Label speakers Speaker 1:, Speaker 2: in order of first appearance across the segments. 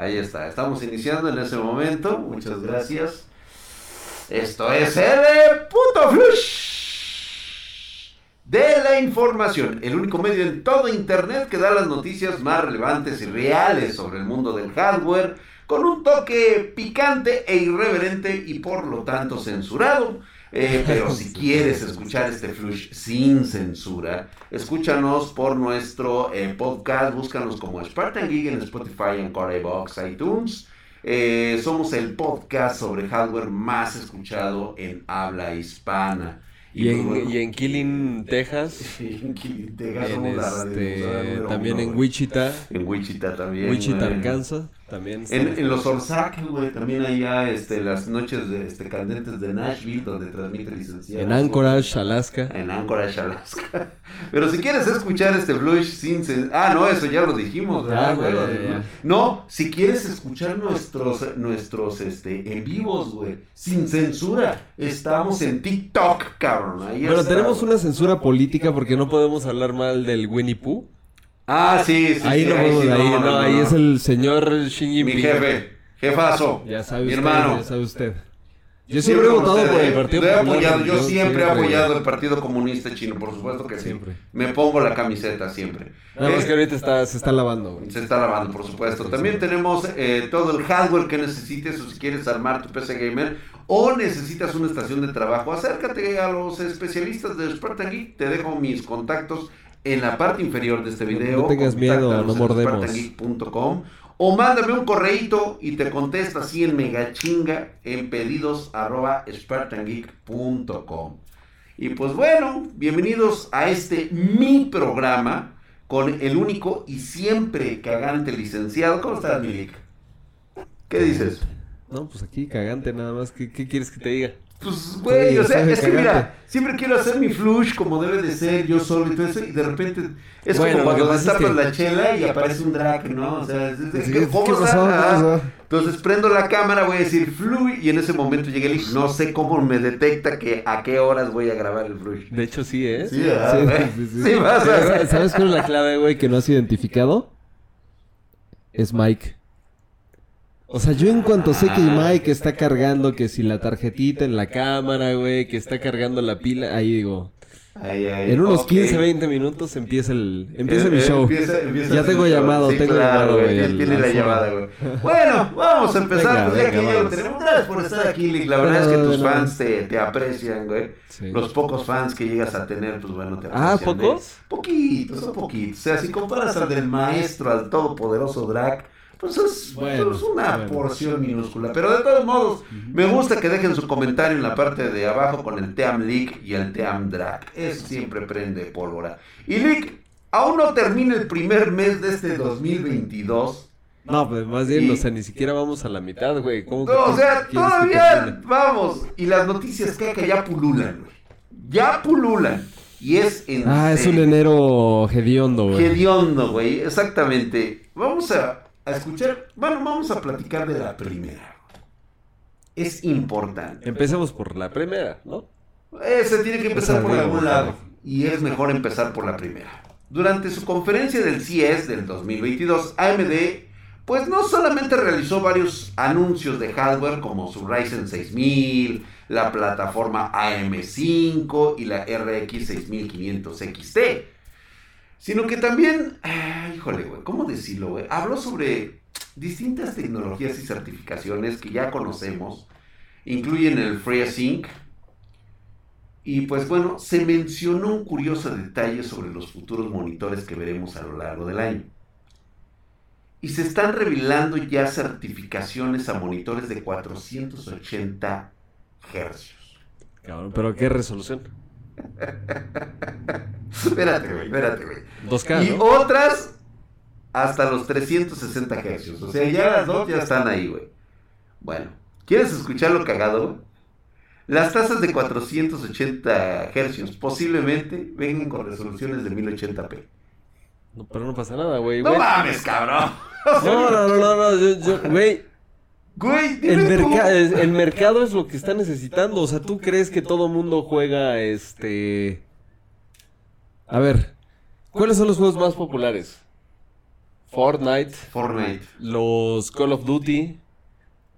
Speaker 1: Ahí está, estamos iniciando en ese momento. Muchas gracias. Esto es el puto flush de la información, el único medio en todo internet que da las noticias más relevantes y reales sobre el mundo del hardware, con un toque picante e irreverente y por lo tanto censurado. Eh, pero si quieres escuchar este flush sin censura, escúchanos por nuestro eh, podcast, búscanos como Spartan Geek en Spotify, en Corebox, iTunes. Eh, somos el podcast sobre hardware más escuchado en habla hispana.
Speaker 2: Y, en, y en Killing, Texas.
Speaker 1: en Killing, Texas.
Speaker 2: En
Speaker 1: somos la radio-
Speaker 2: también en. Wichita.
Speaker 1: En Wichita también.
Speaker 2: Wichita. Arkansas. También.
Speaker 1: En, en los Orsac, güey, también allá este, las noches de, este, candentes de Nashville, donde transmite licenciado.
Speaker 2: En Anchorage, Alaska.
Speaker 1: En Anchorage, Alaska. Pero si quieres escuchar este blues sin... Ah, no, eso ya lo dijimos, ¿verdad,
Speaker 2: Ya,
Speaker 1: güey?
Speaker 2: güey, ya, ya.
Speaker 1: No, si quieres escuchar nuestros, nuestros este, en vivos, güey, sin censura, estamos en TikTok, cabrón. Ahí
Speaker 2: Bueno,
Speaker 1: está,
Speaker 2: tenemos
Speaker 1: güey.
Speaker 2: una censura política porque no podemos hablar mal del Winnie Pooh.
Speaker 1: Ah, sí, sí.
Speaker 2: ahí
Speaker 1: sí,
Speaker 2: no podemos,
Speaker 1: sí,
Speaker 2: ahí, no, ahí es el señor Xi
Speaker 1: Mi jefe, jefazo,
Speaker 2: Ya sabe
Speaker 1: mi
Speaker 2: usted,
Speaker 1: hermano.
Speaker 2: ya sabe usted. Yo siempre he votado por el Partido
Speaker 1: apoyado, yo siempre he apoyado el Partido Comunista Chino, por supuesto que sí.
Speaker 2: Siempre.
Speaker 1: Me pongo la camiseta siempre.
Speaker 2: Nada más que ahorita está, se está lavando, güey.
Speaker 1: Se está lavando, por supuesto. También tenemos eh, todo el hardware que necesites o si quieres armar tu PC gamer o necesitas una estación de trabajo. Acércate a los especialistas de Spartan Geek. Te dejo mis contactos en la parte inferior de este video.
Speaker 2: No tengas miedo, no mordemos.
Speaker 1: o mándame un correíto y te contesto así en megachinga en pedidos arroba spartangeek.com. Y pues bueno, bienvenidos a este mi programa con el único y siempre cagante licenciado. ¿Cómo estás, Milik? ¿Qué dices?
Speaker 2: No, pues aquí cagante nada más. ¿Qué, qué quieres que te diga?
Speaker 1: Pues, güey,
Speaker 2: Sí,
Speaker 1: o sea, es que
Speaker 2: cagante.
Speaker 1: mira, siempre quiero hacer mi flush como debe de ser, yo solo y todo eso, y de repente es
Speaker 2: Bueno,
Speaker 1: como
Speaker 2: que
Speaker 1: cuando destapas
Speaker 2: que-
Speaker 1: la chela y aparece un drag, ¿no? O sea, es, es-
Speaker 2: Sí,
Speaker 1: ¿qué- ¿cómo
Speaker 2: ¿qué
Speaker 1: está?
Speaker 2: pasó? ¿Qué pasó?
Speaker 1: Entonces prendo la cámara, voy a decir fluy, y en ese momento llega el no sé cómo me detecta que a qué horas voy a grabar el flush.
Speaker 2: De hecho, sí, ¿eh?
Speaker 1: Sí,
Speaker 2: sí, sí. ¿Sabes cuál es la clave, güey, que no has identificado? Es Mike. O sea, yo en cuanto sé que
Speaker 1: Ah.
Speaker 2: Mike está cargando, que si la tarjetita en la cámara, güey, que está cargando la pila, ahí digo, en unos
Speaker 1: ok.
Speaker 2: 15, 20 minutos empieza el empieza
Speaker 1: Eh,
Speaker 2: mi
Speaker 1: eh,
Speaker 2: show.
Speaker 1: empieza- empieza
Speaker 2: ya tengo llamado,
Speaker 1: Sí,
Speaker 2: tengo
Speaker 1: claro,
Speaker 2: llamado,
Speaker 1: güey, tiene- la llamada, güey. Bueno, vamos a empezar.
Speaker 2: Venga,
Speaker 1: pues
Speaker 2: venga,
Speaker 1: que tenemos. Gracias por estar aquí, Lick. La verdad es que tus
Speaker 2: no.
Speaker 1: fans te, te aprecian, güey.
Speaker 2: Sí.
Speaker 1: Los pocos fans que llegas a tener, pues bueno, te
Speaker 2: Ah,
Speaker 1: aprecian. ¿eh?
Speaker 2: ¿pocos?
Speaker 1: Poquitos, son poquitos. O sea, si comparas al del maestro, al todopoderoso Drac, pues es,
Speaker 2: Bueno,
Speaker 1: pues una
Speaker 2: bueno.
Speaker 1: porción minúscula. Pero de todos modos, me gusta que dejen su comentario en la parte de abajo con el Team Leak y el Team Drac. Eso siempre prende pólvora. Y Leak, aún no termina el primer mes de este 2022.
Speaker 2: No, pues más bien,
Speaker 1: Y-
Speaker 2: o sea, ni siquiera vamos a la mitad, güey. ¿Cómo que
Speaker 1: No, o sea, todavía vamos. Y las noticias que que ya pululan, güey. Ya pululan. Y es en
Speaker 2: Ah, es un enero hediondo, güey.
Speaker 1: Hediondo, güey, exactamente. Vamos a, a escuchar, bueno, vamos a platicar de la primera. Es importante.
Speaker 2: Empecemos por la primera, ¿no?
Speaker 1: Eh, se tiene que empezar por algún lado. Y es mejor empezar por la primera. Durante su conferencia del CES del 2022, AMD, pues no solamente realizó varios anuncios de hardware como su Ryzen 6000, la plataforma AM5 y la RX 6500 XT, sino que también, ah, híjole, güey, ¿cómo decirlo, güey? Habló sobre distintas tecnologías y certificaciones que ya conocemos, incluyen el FreeSync, y pues bueno, se mencionó un curioso detalle sobre los futuros monitores que veremos a lo largo del año. Y se están revelando ya certificaciones a monitores de 480 hercios.
Speaker 2: Cabrón, pero ¿qué resolución?
Speaker 1: Espérate, güey, espérate, güey.
Speaker 2: 2K,
Speaker 1: Y
Speaker 2: ¿no?
Speaker 1: otras hasta los 360 hercios. O sea, ya las dos ya están ahí, güey. Bueno, ¿quieres escuchar lo cagado, güey? Las tasas de 480 hercios posiblemente vengan con resoluciones de 1080p.
Speaker 2: No, pero no pasa nada, güey.
Speaker 1: No mames, cabrón.
Speaker 2: No, no, no, no, no, yo- yo- güey,
Speaker 1: Güey,
Speaker 2: el, merca- el, el mercado es lo que está necesitando, o sea, ¿tú crees que todo mundo juega, este... A ver, ¿cuáles son los juegos más populares? Fortnite,
Speaker 1: Fortnite.
Speaker 2: los Call of Duty,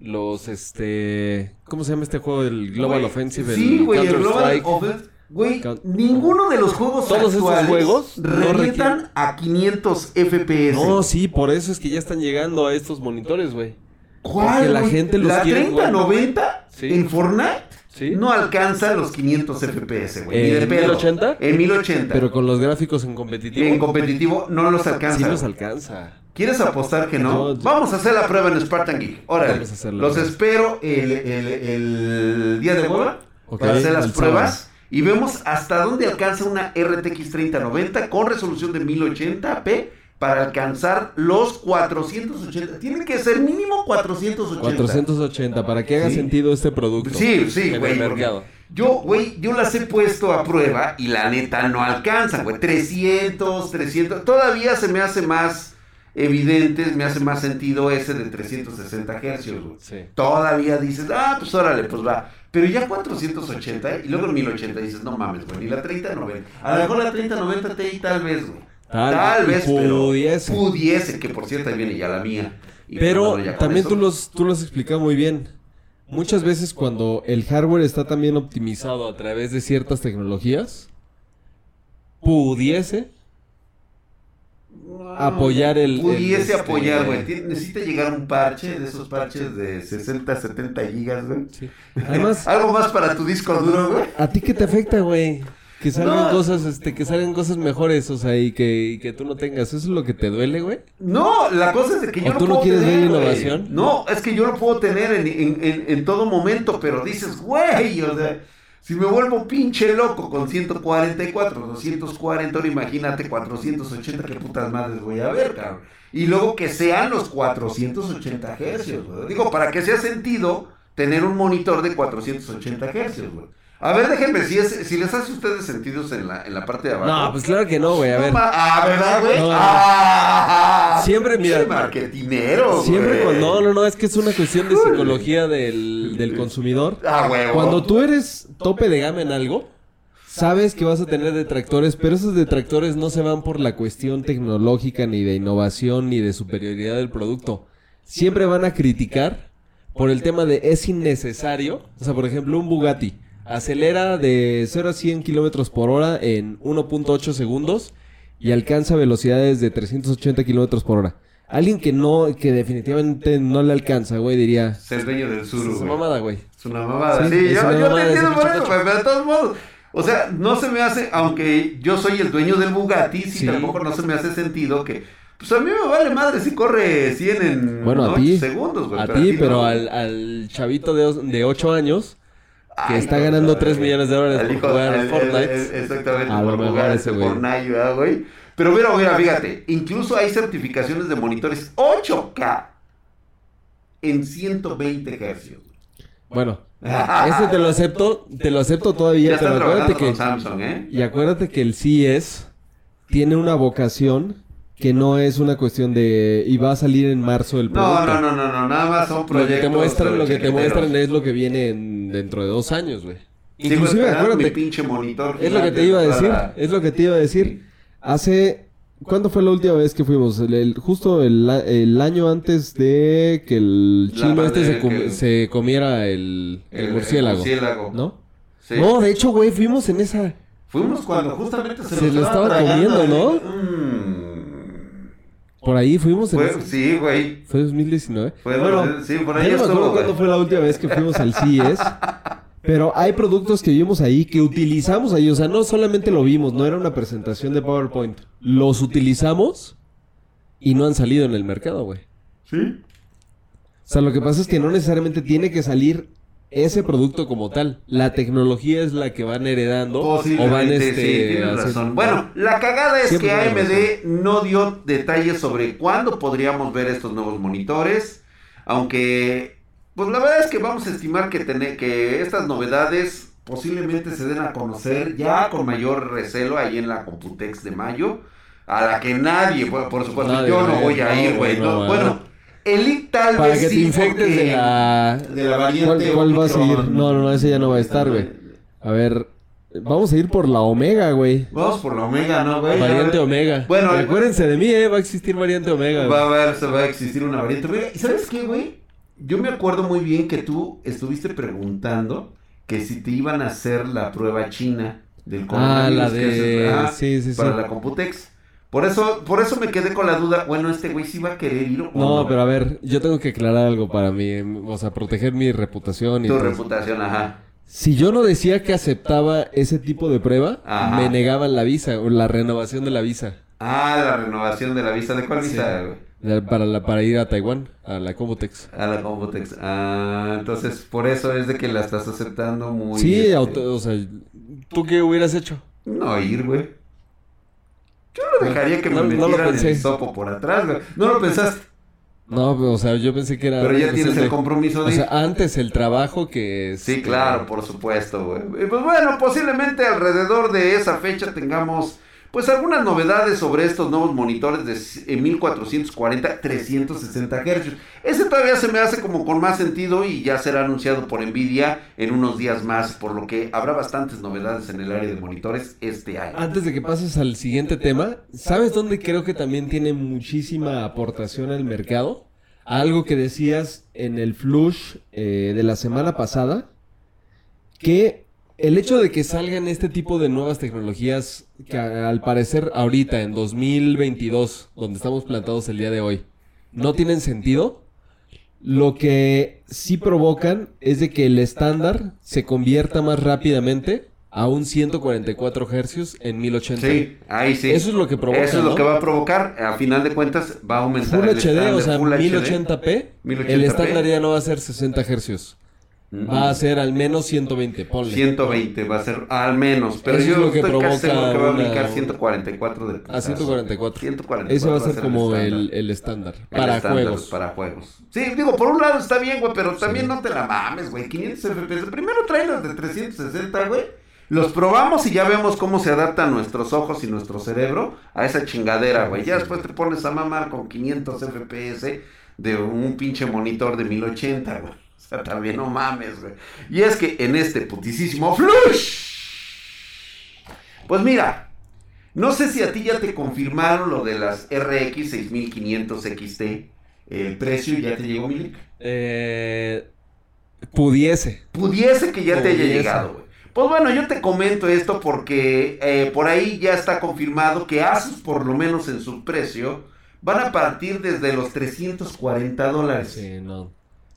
Speaker 2: los este, ¿cómo se llama este juego del Global
Speaker 1: Güey,
Speaker 2: Offensive?
Speaker 1: Sí, güey, el
Speaker 2: Counter
Speaker 1: Global
Speaker 2: Strike.
Speaker 1: Offensive. Güey, ninguno de los juegos
Speaker 2: Todos esos
Speaker 1: actuales
Speaker 2: juegos no
Speaker 1: revientan
Speaker 2: requieren-
Speaker 1: a 500 FPS.
Speaker 2: No, sí, por eso es que ya están llegando a estos monitores, güey.
Speaker 1: ¿Cuál?
Speaker 2: porque la
Speaker 1: güey?
Speaker 2: gente los
Speaker 1: ¿La
Speaker 2: quiere jugar.
Speaker 1: 3090
Speaker 2: Sí.
Speaker 1: en Fortnite
Speaker 2: Sí.
Speaker 1: no alcanza los 500 FPS, güey.
Speaker 2: ¿En
Speaker 1: de pedo.
Speaker 2: 1080?
Speaker 1: En 1080.
Speaker 2: Pero con los gráficos en competitivo.
Speaker 1: en competitivo no los alcanza.
Speaker 2: sí los alcanza.
Speaker 1: ¿Quieres apostar que no?
Speaker 2: No, yo-
Speaker 1: Vamos a hacer la prueba en Spartan Geek. Órale.
Speaker 2: Vamos a hacerla,
Speaker 1: Los espero el, el- el día de hueva
Speaker 2: Ok,
Speaker 1: para hacer las pruebas.
Speaker 2: sábado.
Speaker 1: Y vemos hasta dónde alcanza una RTX 3090 con resolución de 1080p para alcanzar los 480. Tiene que ser mínimo 480.
Speaker 2: 480, para que haga
Speaker 1: Sí.
Speaker 2: sentido este producto.
Speaker 1: Sí, sí,
Speaker 2: en
Speaker 1: güey.
Speaker 2: el
Speaker 1: porque
Speaker 2: mercado.
Speaker 1: Yo, güey, yo las he puesto a prueba y la neta no alcanzan, güey. 300, 300. Todavía se me hace más evidente, me hace más sentido ese de 360 hercios, güey.
Speaker 2: Sí.
Speaker 1: Todavía dices, ah, pues órale, pues va. Pero ya 480 y luego en 1080 dices, no mames, güey, ni la 3090. A lo mejor la 3090 Ti tal vez, güey.
Speaker 2: Tal-
Speaker 1: Tal, vez,
Speaker 2: pudiese.
Speaker 1: pero pudiese, que por cierto ahí viene ya la mía. Y
Speaker 2: Pero también tú los, tú los has explicado muy bien. Muchas veces cuando el hardware está también optimizado a través de ciertas tecnologías, pudiese apoyar el-
Speaker 1: Pudiese
Speaker 2: el, este,
Speaker 1: apoyar, güey. Tiene- Necesita llegar un parche de esos parches de 60, 70 gigas, güey.
Speaker 2: Sí. Además,
Speaker 1: Algo más para tu disco duro, güey.
Speaker 2: ¿a ti qué te afecta, güey? Que salgan
Speaker 1: No.
Speaker 2: cosas, este, que salgan cosas mejores, o sea, y que, y que tú no tengas. ¿Eso es lo que te duele, güey?
Speaker 1: No, la cosa es de que
Speaker 2: ¿O
Speaker 1: yo no
Speaker 2: tú no quieres ver
Speaker 1: tener, güey.
Speaker 2: innovación?
Speaker 1: No, es que yo lo puedo tener en, en- en- en todo momento, pero dices, güey, o sea, si me vuelvo pinche loco con 144, 240, ahora imagínate 480, qué putas madres voy a ver, cabrón. Y luego que sean los 480 hercios, güey. Digo, para que sea sentido tener un monitor de 480 hercios, güey. A ver, déjenme si, es, si les hace a ustedes sentidos en la, en la parte de abajo.
Speaker 2: No, pues claro que no, güey. A ver.
Speaker 1: ma- ah, ¿verdad, güey?
Speaker 2: No, no.
Speaker 1: Ah,
Speaker 2: Siempre, mira,
Speaker 1: marketinero,
Speaker 2: Siempre
Speaker 1: güey.
Speaker 2: con... No, no, no, es que es una cuestión de psicología del, del consumidor.
Speaker 1: Ah, huevo.
Speaker 2: Cuando tú eres tope de gama en algo, sabes que vas a tener detractores, pero esos detractores no se van por la cuestión tecnológica, ni de innovación, ni de superioridad del producto. Siempre van a criticar por el tema de es innecesario. O sea, por ejemplo, un Bugatti acelera de 0 a 100 kilómetros por hora en 1.8 segundos y alcanza velocidades de 380 kilómetros por hora. Alguien que no, que definitivamente no le alcanza, güey, diría.
Speaker 1: Dueño del sur,
Speaker 2: Es
Speaker 1: güey.
Speaker 2: mamada, güey.
Speaker 1: Es una mamada.
Speaker 2: Sí,
Speaker 1: yo,
Speaker 2: una
Speaker 1: yo
Speaker 2: mamada
Speaker 1: te entiendo por eso, pero de todos modos. O sea, no se me hace, aunque yo soy el dueño del Bugatti, sí,
Speaker 2: Sí.
Speaker 1: tampoco no se me hace sentido que. Pues a mí me vale madre si corre 100 en
Speaker 2: Bueno, a
Speaker 1: 8
Speaker 2: ti.
Speaker 1: segundos, güey.
Speaker 2: A
Speaker 1: pero
Speaker 2: ti,
Speaker 1: no,
Speaker 2: pero al, al chavito de, de 8 años que
Speaker 1: Ay,
Speaker 2: está
Speaker 1: no,
Speaker 2: ganando
Speaker 1: no,
Speaker 2: 3
Speaker 1: güey.
Speaker 2: millones de dólares
Speaker 1: Al
Speaker 2: por
Speaker 1: hijo-
Speaker 2: jugar Fortnite.
Speaker 1: el- el- Exactamente,
Speaker 2: A
Speaker 1: por jugar
Speaker 2: ese güey.
Speaker 1: Fortnite, ¿verdad, güey. Pero mira, mira, fíjate, incluso hay certificaciones de monitores 8K en 120 hercios.
Speaker 2: Bueno, ese te lo acepto, te lo acepto todavía,
Speaker 1: Ya
Speaker 2: pero acuérdate que
Speaker 1: Samsung, ¿eh?
Speaker 2: y acuérdate que el CES tiene una vocación que no es una cuestión de y va a salir en marzo el producto.
Speaker 1: No, no, no, no, no, nada más son
Speaker 2: Lo que
Speaker 1: proyectos.
Speaker 2: te muestran, lo que te muestran es lo que viene en- dentro de dos años, güey. Inclusive,
Speaker 1: mi
Speaker 2: acuérdate,
Speaker 1: pinche monitor
Speaker 2: es lo que te iba a decir, es lo que te iba a decir. Hace, ¿cuándo fue la última vez que fuimos? El, el- justo el, año antes de que el chino este se,
Speaker 1: pandemia,
Speaker 2: com-
Speaker 1: que-
Speaker 2: se comiera el, el murciélago,
Speaker 1: murciélago.
Speaker 2: ¿no?
Speaker 1: Sí.
Speaker 2: No, de hecho, güey, fuimos en esa...
Speaker 1: Fuimos cuando justamente se,
Speaker 2: Se lo estaba comiendo, ¿no?
Speaker 1: Mm.
Speaker 2: Por ahí fuimos en
Speaker 1: Fue- sí, güey.
Speaker 2: Fue 2019.
Speaker 1: Fue-
Speaker 2: bueno,
Speaker 1: sí, por ahí
Speaker 2: no me
Speaker 1: estuvo,
Speaker 2: acuerdo
Speaker 1: güey.
Speaker 2: cuándo fue la última vez que fuimos al CES. Pero hay productos que vimos ahí, que utilizamos ahí. O sea, no solamente lo vimos, no era una presentación de PowerPoint. Los utilizamos y no han salido en el mercado, güey.
Speaker 1: Sí.
Speaker 2: O sea, lo que pasa es que no necesariamente tiene que salir ese producto como tal. La tecnología es la que van heredando o van este,
Speaker 1: sí, tienes
Speaker 2: haciendo-
Speaker 1: razón. Bueno, la cagada es que AMD no dio detalles sobre cuándo podríamos ver estos nuevos monitores, aunque, pues la verdad es que vamos a estimar que, tene- que estas novedades posiblemente se den a conocer ya con mayor recelo ahí en la Computex de mayo, a la que nadie, por, por supuesto,
Speaker 2: Nadie
Speaker 1: yo no voy a ir, güey.
Speaker 2: no,
Speaker 1: bueno, Elite tal
Speaker 2: Para
Speaker 1: vez
Speaker 2: que te
Speaker 1: sí,
Speaker 2: infectes
Speaker 1: porque-
Speaker 2: de la...
Speaker 1: de la variante
Speaker 2: ¿Cuál, cuál va a seguir? No, no, no, ese ya no va a estar, güey. A ver, Vamos a ir por la Omega, güey.
Speaker 1: Vamos por la Omega, ¿no, güey?
Speaker 2: Variante Omega.
Speaker 1: Bueno,
Speaker 2: acuérdense de mí, eh. Va a existir variante Omega.
Speaker 1: Va a haber, se va a existir una variante Omega. ¿Y sabes qué, güey? Yo me acuerdo muy bien que tú estuviste preguntando que si te iban a hacer la prueba china del
Speaker 2: Ah, la
Speaker 1: coronavirus, que
Speaker 2: de...
Speaker 1: es- ah,
Speaker 2: sí, sí, sí.
Speaker 1: para la Computex. Por eso, por eso me quedé con la duda. Bueno, este güey sí va a querer ir o
Speaker 2: No, pero a ver, yo tengo que aclarar algo para mí, o sea, proteger mi reputación y
Speaker 1: Tu
Speaker 2: todo.
Speaker 1: reputación, ajá.
Speaker 2: Si yo no decía que aceptaba ese tipo de prueba,
Speaker 1: Ajá.
Speaker 2: me negaban la visa o la renovación de la visa
Speaker 1: Ah, la renovación de la visa. ¿De cuál visa, güey?
Speaker 2: para la para ir a Taiwán, a la Combotex.
Speaker 1: A la Computex. Ah, entonces por eso es de que la estás aceptando muy.
Speaker 2: Sí,
Speaker 1: este,
Speaker 2: auto- o sea, ¿tú qué hubieras hecho?
Speaker 1: No ir, güey. Yo lo dejaría que me
Speaker 2: No- no lo
Speaker 1: metieran el sopo por atrás, güey. No lo pensaste.
Speaker 2: No, o sea, yo pensé que era
Speaker 1: Pero ya tienes el compromiso
Speaker 2: O
Speaker 1: de ir.
Speaker 2: sea, antes el trabajo que
Speaker 1: Sí, claro, por supuesto, güey. Pues bueno, posiblemente alrededor de esa fecha tengamos pues algunas novedades sobre estos nuevos monitores de eh, 1440 360 Hz. Ese todavía se me hace como con más sentido y ya será anunciado por Nvidia en unos días más, por lo que habrá bastantes novedades en el área de monitores este año.
Speaker 2: Antes de que pases al siguiente tema, ¿sabes dónde creo que también tiene muchísima aportación al mercado? Algo que decías en el flush eh, de la semana pasada, que el hecho de que salgan este tipo de nuevas tecnologías, que al parecer ahorita en 2022, donde estamos plantados el día de hoy, no tienen sentido, lo que sí provocan es de que el estándar se convierta más rápidamente a un 144 Hz en 1080.
Speaker 1: Sí, ahí sí.
Speaker 2: Eso es lo que provoca,
Speaker 1: Eso es lo
Speaker 2: ¿no?
Speaker 1: que va a provocar. A final de cuentas va a aumentar
Speaker 2: Full
Speaker 1: el
Speaker 2: HD, o sea,
Speaker 1: Full HD.
Speaker 2: 1080p,
Speaker 1: 1080p.
Speaker 2: el estándar ya no va a ser 60 Hz. Va a ser al menos 120, ponle.
Speaker 1: 120 va a ser al menos, pero
Speaker 2: Eso es
Speaker 1: yo
Speaker 2: lo que
Speaker 1: estoy casi
Speaker 2: provoca
Speaker 1: seguro que va a
Speaker 2: una-
Speaker 1: brincar 144 de
Speaker 2: A
Speaker 1: putazo.
Speaker 2: 144.
Speaker 1: 144
Speaker 2: Ese va a ser
Speaker 1: el
Speaker 2: como
Speaker 1: estándar.
Speaker 2: el, el estándar.
Speaker 1: El
Speaker 2: Para
Speaker 1: estándar
Speaker 2: juegos.
Speaker 1: Para juegos. Sí, digo, por un lado está bien, güey, pero también no te la mames, güey. 500 FPS. Primero trae los de 360, güey. Los probamos y ya vemos cómo se adaptan nuestros ojos y nuestro cerebro a esa chingadera, güey. Ya después te pones a mamar con 500 FPS de un pinche monitor de 1080, güey. Sea, también no mames, güey. Y es que en este putisísimo flush. Pues mira, no sé si a ti ya te confirmaron lo de las RX 6500 XT. El precio ya te llegó, Milik.
Speaker 2: Eh, pudiese.
Speaker 1: Pudiese que ya te haya llegado, güey. Pues bueno, yo te comento esto porque eh, por ahí ya está confirmado que Asus, por lo menos en su precio, van a partir desde los 340 dólares.
Speaker 2: Sí, no.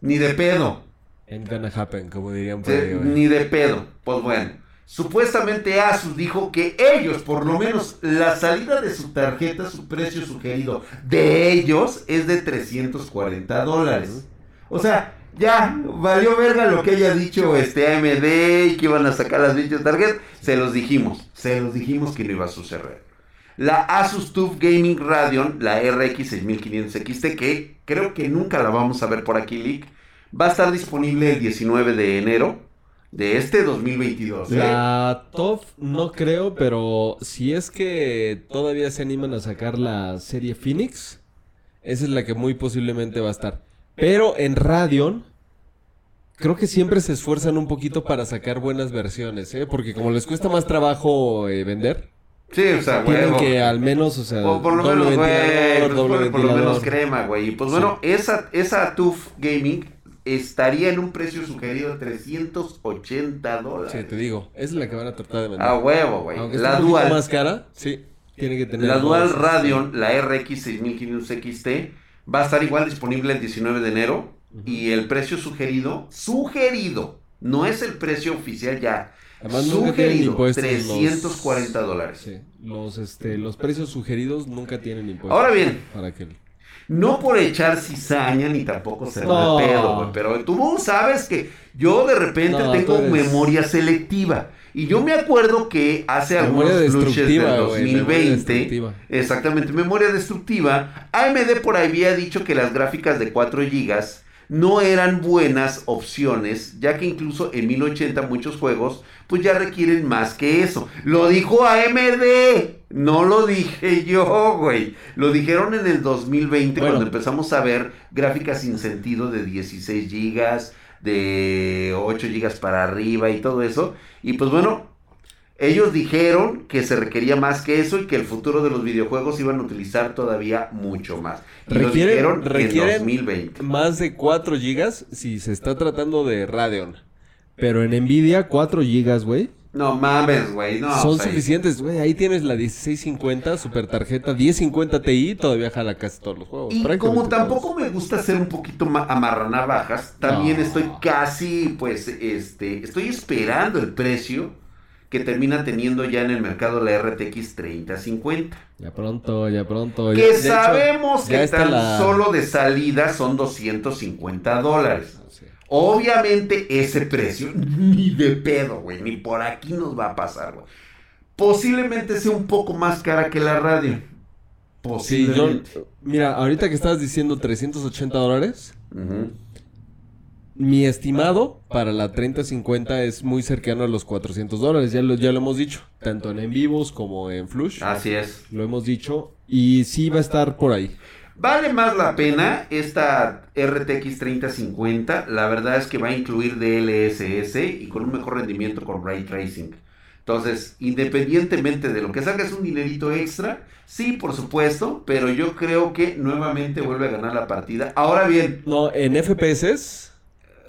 Speaker 1: Ni de pedo.
Speaker 2: Ain't gonna happen, como dirían por ahí,
Speaker 1: ni de pedo. Pues bueno, supuestamente Asus dijo que ellos, por lo menos la salida de su tarjeta, su precio sugerido de ellos es de 340 dólares. O sea, ya valió verga lo que haya dicho este AMD y que iban a sacar las dichas tarjetas. Se los dijimos, se los dijimos que no iba a suceder. La Asus TUF Gaming Radeon, la RX 6500 XT, que creo que nunca la vamos a ver por aquí, Leak, va a estar disponible el 19 de enero de este 2022. ¿eh?
Speaker 2: La TOF no creo, pero si es que todavía se animan a sacar la serie Phoenix, esa es la que muy posiblemente va a estar. Pero en Radeon, creo que siempre se esfuerzan un poquito para sacar buenas versiones, ¿eh? Porque como les cuesta más trabajo eh, vender,
Speaker 1: Sí, o sea,
Speaker 2: tienen
Speaker 1: huevo.
Speaker 2: que al menos, o sea,
Speaker 1: O por lo
Speaker 2: doble
Speaker 1: menos, güey, pues
Speaker 2: doble
Speaker 1: por lo menos crema, güey. Y pues
Speaker 2: Sí.
Speaker 1: bueno, esa, esa TUF Gaming estaría en un precio sugerido de 380 dólares.
Speaker 2: Sí, te digo, es la que van a tratar de vender.
Speaker 1: A huevo, güey.
Speaker 2: Aunque
Speaker 1: La Dual,
Speaker 2: más cara, sí, tiene que tener
Speaker 1: la Dual
Speaker 2: más,
Speaker 1: Radeon, la RX 6500 XT, va a estar igual disponible el 19 de enero. Y el precio sugerido, sugerido, no es el precio oficial ya.
Speaker 2: Además, nunca
Speaker 1: sugerido,
Speaker 2: los-
Speaker 1: 340 dólares.
Speaker 2: Sí, los, este, los precios sugeridos nunca tienen impuestos.
Speaker 1: Ahora bien,
Speaker 2: Para que...
Speaker 1: No por echar cizaña ni tampoco ser
Speaker 2: No.
Speaker 1: mal pedo, güey. Pero tú sabes que yo de repente
Speaker 2: No,
Speaker 1: tengo
Speaker 2: eres-
Speaker 1: memoria selectiva. Y yo me acuerdo que hace
Speaker 2: Memoria
Speaker 1: algunos flushes del
Speaker 2: destructiva, güey, memoria
Speaker 1: 2020, exactamente, memoria destructiva, AMD por ahí había dicho que las gráficas de 4 GB no eran buenas opciones, ya que incluso en 1080 muchos juegos pues ya requieren más que eso. Lo dijo AMD, no lo dije yo, güey. Lo dijeron en el 2020
Speaker 2: Bueno.
Speaker 1: cuando empezamos a ver gráficas sin sentido de 16 gigas, de 8 gigas para arriba y todo eso. Y pues bueno, Ellos dijeron que se requería más que eso y que el futuro de los videojuegos iban a utilizar todavía mucho más. Y
Speaker 2: Requieren,
Speaker 1: dijeron en
Speaker 2: requieren
Speaker 1: 2020.
Speaker 2: más de 4 gigas si se está tratando de Radeon. Pero en Nvidia 4 gigas, güey.
Speaker 1: No mames, güey. No,
Speaker 2: son
Speaker 1: o sea,
Speaker 2: suficientes, güey. Ahí tienes la 1650 super tarjeta 1050 Ti, todavía jala casi todos los juegos.
Speaker 1: Y como tampoco me gusta hacer un poquito ma- amarranar bajas, también
Speaker 2: No.
Speaker 1: estoy casi, pues, este, estoy esperando el precio que termina teniendo ya en el mercado la RTX 3050.
Speaker 2: todos. Ya pronto, ya pronto.
Speaker 1: Que sabemos que tan
Speaker 2: la-
Speaker 1: solo de salida son 250 dólares.
Speaker 2: Sí.
Speaker 1: Obviamente ese precio, ni de pedo, güey, ni por aquí nos va a pasar, güey. Posiblemente sea un poco más cara que la radio.
Speaker 2: Sí, yo,
Speaker 1: Posiblemente.
Speaker 2: mira, ahorita que estabas diciendo 380 dólares,
Speaker 1: Ujú.
Speaker 2: Mi estimado para la 3050 es muy cercano a los 400 dólares. Ya lo, ya lo hemos dicho, tanto en en vivos como en Flush.
Speaker 1: Así es.
Speaker 2: Lo hemos dicho. Y sí va a estar por ahí.
Speaker 1: Vale más la pena esta RTX 3050. La verdad es que va a incluir DLSS y con un mejor rendimiento con ray tracing. Entonces, independientemente de lo que saques un dinerito extra, sí, por supuesto, pero yo creo que nuevamente vuelve a ganar la partida. Ahora bien,
Speaker 2: No, en FPS,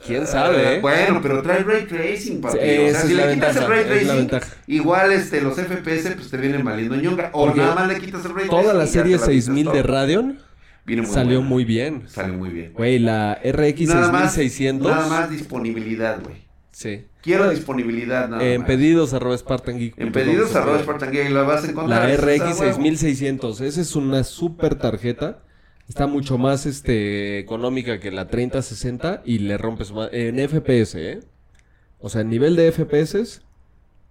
Speaker 2: quién sabe,
Speaker 1: eh,
Speaker 2: ¿eh?
Speaker 1: Bueno, pero trae ray tracing, papi.
Speaker 2: Sí,
Speaker 1: o sea, si le quitas el ray tracing, igual este, los FPS pues te vienen valiendo ñonga. O
Speaker 2: Porque
Speaker 1: nada más le quitas el ray
Speaker 2: Toda
Speaker 1: tracing
Speaker 2: la serie
Speaker 1: te la avientas
Speaker 2: 6000 de. Radeon
Speaker 1: Viene muy
Speaker 2: salió
Speaker 1: buena.
Speaker 2: muy bien.
Speaker 1: Sale muy bien.
Speaker 2: Güey, la RX
Speaker 1: Nada más,
Speaker 2: 6600.
Speaker 1: nada más disponibilidad, güey.
Speaker 2: Sí.
Speaker 1: Quiero disponibilidad nada
Speaker 2: En
Speaker 1: más.
Speaker 2: pedidos arroba Spartan Geek.
Speaker 1: En pedidos arroba Spartan Geek, la vas a encontrar.
Speaker 2: La RX
Speaker 1: huevo.
Speaker 2: 6600. Esa es una super tarjeta. Está mucho más este, económica que la 3060 y le rompes más. En FPS, ¿eh? O sea, en nivel de FPS,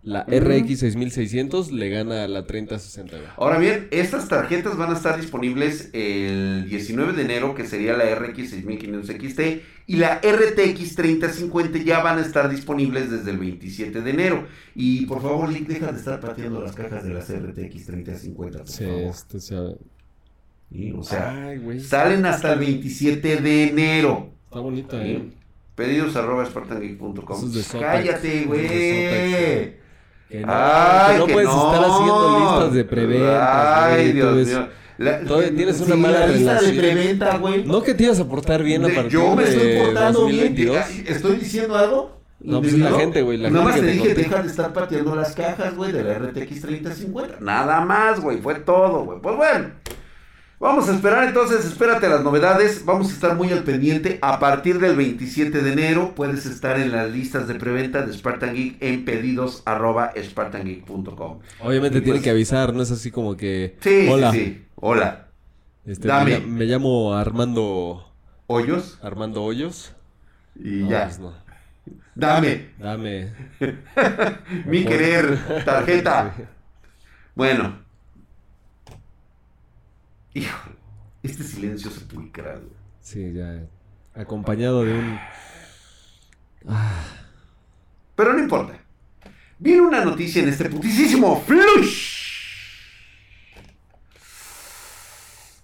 Speaker 2: la. RX 6600 le gana a la 3060. güey.
Speaker 1: Ahora bien, estas tarjetas van a estar disponibles el 19 de enero, que sería la RX 6500 XT, y la RTX 3050 ya van a estar disponibles desde el 27 de enero. Y por favor, Lick, deja de estar pateando las cajas de las RTX 3050, por
Speaker 2: Sí,
Speaker 1: favor.
Speaker 2: este, sea,
Speaker 1: Y, o sea,
Speaker 2: Ay, güey.
Speaker 1: salen hasta el 27 de enero.
Speaker 2: Está bonita, ¿eh?
Speaker 1: Sí. Pedidos arroba
Speaker 2: es Zotac.
Speaker 1: Cállate, güey.
Speaker 2: Que no,
Speaker 1: Ay,
Speaker 2: que no
Speaker 1: que
Speaker 2: puedes
Speaker 1: no.
Speaker 2: estar haciendo listas de preventa.
Speaker 1: Ay, Dios mío. La-
Speaker 2: Todavía tienes una
Speaker 1: sí,
Speaker 2: mala
Speaker 1: la lista
Speaker 2: relación.
Speaker 1: de preventa, güey.
Speaker 2: No que te ibas a portar bien a
Speaker 1: De-
Speaker 2: partir
Speaker 1: Yo me
Speaker 2: de
Speaker 1: estoy portando bien.
Speaker 2: 2022.
Speaker 1: te- ¿Estoy diciendo algo?
Speaker 2: No, pues es la gente, güey, la
Speaker 1: Nada más te dije,
Speaker 2: conté.
Speaker 1: deja de estar pateando las cajas, güey, de la RTX 3050. Nada más, güey, fue todo, güey. Pues bueno. Vamos a esperar entonces, espérate las novedades, vamos a estar muy al pendiente. A partir del 27 de enero puedes estar en las listas de preventa de Spartan Geek en pedidos arroba spartangeek.com.
Speaker 2: Obviamente tiene
Speaker 1: pues-
Speaker 2: que avisar, no es así como que.
Speaker 1: Sí,
Speaker 2: Hola.
Speaker 1: sí, sí. Hola.
Speaker 2: Este,
Speaker 1: Dame.
Speaker 2: Me, me llamo Armando.
Speaker 1: Hoyos
Speaker 2: Armando Hoyos.
Speaker 1: y
Speaker 2: No,
Speaker 1: ya.
Speaker 2: pues no.
Speaker 1: Dame,
Speaker 2: Dame.
Speaker 1: mi querer, tarjeta. Bueno. Hijo, este silencio sepulcral.
Speaker 2: Sí, ya. Acompañado de un. Ah,
Speaker 1: Pero no importa. Viene una noticia en este putisísimo flush.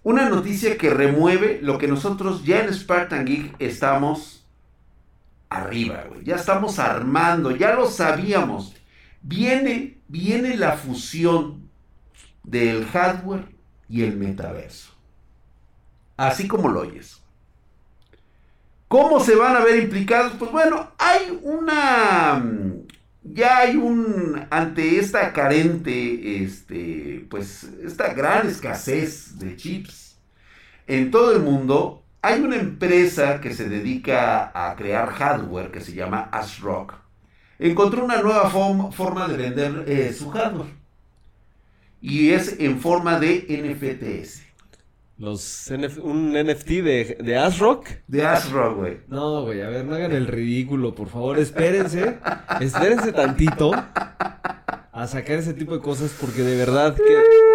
Speaker 1: Una noticia que remueve lo que nosotros ya en Spartan Geek estamos arriba, güey. Ya estamos armando, ya lo sabíamos. Viene, viene la fusión del hardware y el metaverso. Así como lo oyes. ¿Cómo se van a ver implicados? Pues bueno, hay una... mm, Ya hay un... Ante esta carente, este, pues, esta gran escasez de chips en todo el mundo, hay una empresa que se dedica a crear hardware que se llama ASRock. Encontró una nueva form- forma de vender eh, su hardware. Y es en forma de NFTs.
Speaker 2: los NF un NFT de, de ASRock.
Speaker 1: De ASRock, güey.
Speaker 2: No, güey, a ver, no hagan el ridículo, por favor, espérense. Espérense tantito a sacar ese tipo de cosas porque de verdad que,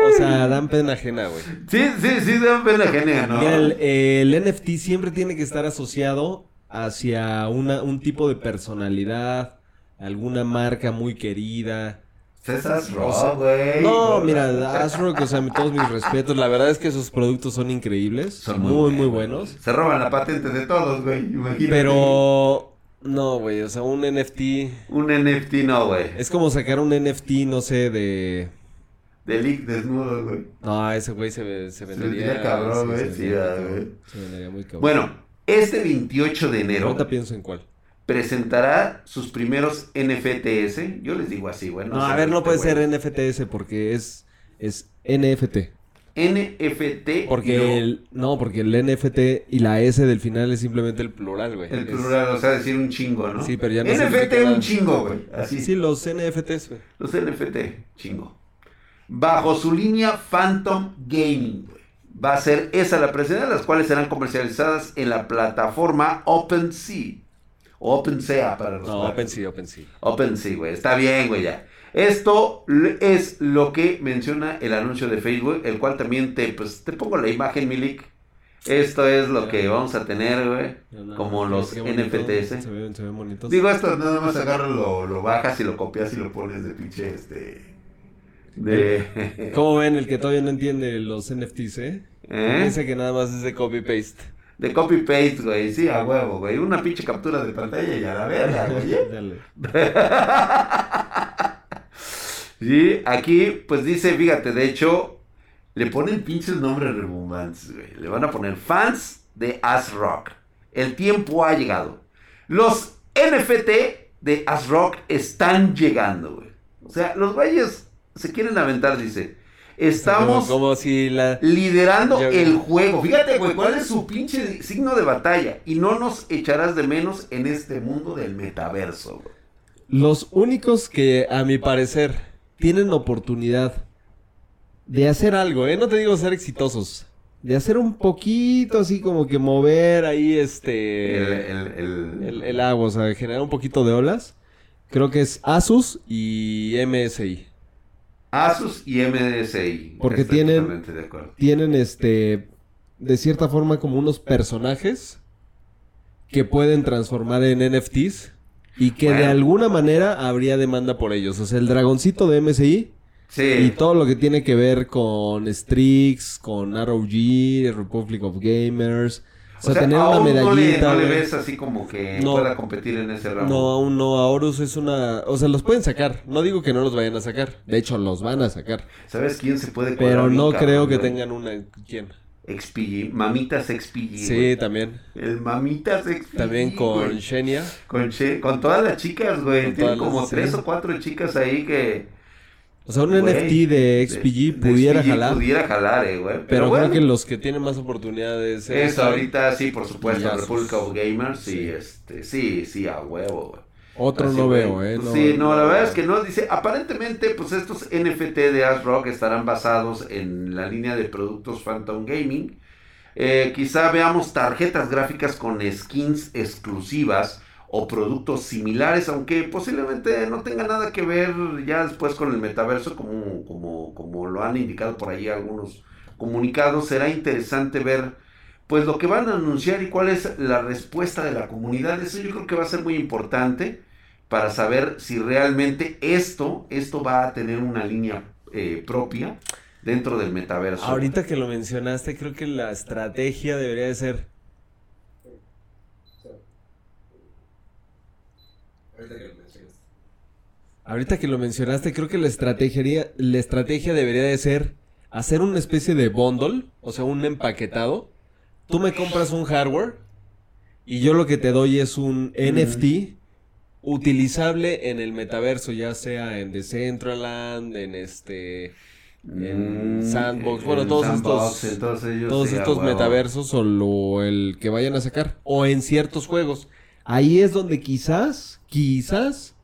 Speaker 2: o sea, dan pena ajena, güey.
Speaker 1: Sí, sí, sí, dan pena genia, ¿no?
Speaker 2: Mira, el, el NFT siempre tiene que estar asociado hacia una, un tipo de personalidad, alguna marca muy querida.
Speaker 1: César Rock, güey.
Speaker 2: No, mira, ASRock, o sea, todos mis respetos. La verdad es que sus productos son increíbles,
Speaker 1: Son
Speaker 2: muy, muy, buenos.
Speaker 1: Se roban la patente de todos, güey. Imagínate.
Speaker 2: Pero No, güey, o sea, un NFT.
Speaker 1: Un NFT no, güey.
Speaker 2: Es como sacar un NFT, no sé, de.
Speaker 1: De Lick desnudo, güey.
Speaker 2: No, ese güey se, se vendería.
Speaker 1: Se cabrón, güey. Sí, ah,
Speaker 2: muy
Speaker 1: güey.
Speaker 2: cabrón. Se vendería muy cabrón.
Speaker 1: Bueno, este 28 de enero
Speaker 2: Ahorita pienso en cuál.
Speaker 1: Presentará sus primeros NFTs. Yo les digo así, güey.
Speaker 2: No, a ver, no
Speaker 1: este
Speaker 2: puede ser NFTs porque es. Es NFT.
Speaker 1: NFT.
Speaker 2: Porque
Speaker 1: no,
Speaker 2: el. No, porque el NFT y la S del final es simplemente el plural, güey.
Speaker 1: El
Speaker 2: Es-
Speaker 1: plural, o sea, decir un chingo, ¿no?
Speaker 2: Sí, pero ya no
Speaker 1: NFT
Speaker 2: queda.
Speaker 1: un chingo, güey. Así.
Speaker 2: Sí, los NFTs, güey.
Speaker 1: Los NFT, chingo. Bajo su línea Phantom Gaming, güey. Va a ser esa la presencia, las cuales serán comercializadas en la plataforma OpenSea. OpenSea para los
Speaker 2: No,
Speaker 1: cuates.
Speaker 2: OpenSea, OpenSea.
Speaker 1: OpenSea, güey. Está bien, güey, ya. Esto es lo que menciona el anuncio de Facebook, el cual también te, pues, te pongo la imagen, Milik. Esto es lo que vamos a tener, güey. Como los NFTs.
Speaker 2: Se ven, se ven bonitos.
Speaker 1: Digo, esto nada más agarras, lo, lo bajas y lo copias y lo pones de pinche, este... De...
Speaker 2: ¿Cómo ven el que todavía no entiende los NFTs, eh?
Speaker 1: ¿Eh?
Speaker 2: Piensa que nada más es de copy-paste.
Speaker 1: De copy-paste, güey. Sí, a huevo, güey. Una pinche captura de pantalla y a la verga, güey. ¿eh?
Speaker 2: Dale.
Speaker 1: Sí, aquí, pues dice, fíjate, de hecho, le ponen pinches nombres rebombantes, güey. Le van a poner fans de As Rock. El tiempo ha llegado. Los NFT de As Rock están llegando, güey. O sea, los güeyes se quieren aventar, dice. Estamos
Speaker 2: Como, como si la...
Speaker 1: liderando el juego. Fíjate, güey, cuál es su pinche signo de batalla. Y no nos echarás de menos en este mundo del metaverso, güey.
Speaker 2: Los únicos que, a mi parecer, tienen oportunidad de hacer algo, ¿eh? No te digo ser exitosos. De hacer un poquito así como que mover ahí este...
Speaker 1: El, el- el-
Speaker 2: el, el agua, o sea, generar un poquito de olas. Creo que es Asus y MSI.
Speaker 1: Asus y MSI.
Speaker 2: Porque
Speaker 1: Estoy
Speaker 2: tienen-
Speaker 1: de.
Speaker 2: Tienen este, de cierta forma como unos personajes que pueden transformar en NFTs y que de alguna manera habría demanda por ellos. O sea, el dragoncito de MSI y
Speaker 1: Sí.
Speaker 2: todo lo que tiene que ver con Strix, con ROG, Republic of Gamers. O sea, tener una medallita.
Speaker 1: No le, no le
Speaker 2: güey.
Speaker 1: ves así como que
Speaker 2: No.
Speaker 1: pueda competir en ese ramo.
Speaker 2: No, aún no. A Horus es una. O sea, los pueden sacar. No digo que no los vayan a sacar. De hecho, los van a sacar.
Speaker 1: ¿Sabes quién se puede
Speaker 2: Pero no
Speaker 1: cabrón,
Speaker 2: creo que tengan una. ¿Quién?
Speaker 1: XPG, Mamitas XPG.
Speaker 2: Sí,
Speaker 1: güey.
Speaker 2: también.
Speaker 1: El Mamitas XPG.
Speaker 2: También con
Speaker 1: güey. Con, Che- con todas las chicas, güey.
Speaker 2: Todas
Speaker 1: como
Speaker 2: las-
Speaker 1: tres
Speaker 2: sí.
Speaker 1: o cuatro chicas ahí que.
Speaker 2: O sea, un NFT de XPG
Speaker 1: de
Speaker 2: pudiera
Speaker 1: XPG
Speaker 2: jalar.
Speaker 1: Pudiera jalar, eh, güey. Pero,
Speaker 2: Pero
Speaker 1: bueno,
Speaker 2: creo que los que tienen más oportunidades es.
Speaker 1: Eso ahorita sí, por supuesto,
Speaker 2: Y.
Speaker 1: Republic of Gamers, sí,
Speaker 2: Sí.
Speaker 1: este, sí, sí, a huevo, güey.
Speaker 2: Otro
Speaker 1: Así,
Speaker 2: no veo, ¿eh?
Speaker 1: Sí, no, la verdad es que no. Dice, aparentemente, pues estos NFT de ASRock estarán basados en la línea de productos Phantom Gaming. Eh, quizá veamos tarjetas gráficas con skins exclusivas o productos similares, aunque posiblemente no tenga nada que ver ya después con el metaverso, como, como, como lo han indicado por ahí algunos comunicados. Será interesante ver pues lo que van a anunciar y cuál es la respuesta de la comunidad. Eso yo creo que va a ser muy importante para saber si realmente esto, esto va a tener una línea eh, propia dentro del metaverso.
Speaker 2: Ahorita que lo mencionaste, creo que la estrategia debería de ser. Ahorita que lo mencionaste, creo que la estrategia, la estrategia debería de ser hacer una especie de bundle, o sea, un empaquetado. Tú me compras un hardware y yo lo que te doy es un NFT utilizable en el metaverso, ya sea en Decentraland, en este en
Speaker 1: Mm,
Speaker 2: Sandbox,
Speaker 1: en
Speaker 2: bueno, todos
Speaker 1: Sandbox,
Speaker 2: estos
Speaker 1: todos ellos,
Speaker 2: todos
Speaker 1: sí, a
Speaker 2: estos
Speaker 1: huevo.
Speaker 2: metaversos o lo, el que vayan a sacar o en ciertos juegos. Ahí es donde quizás, quizás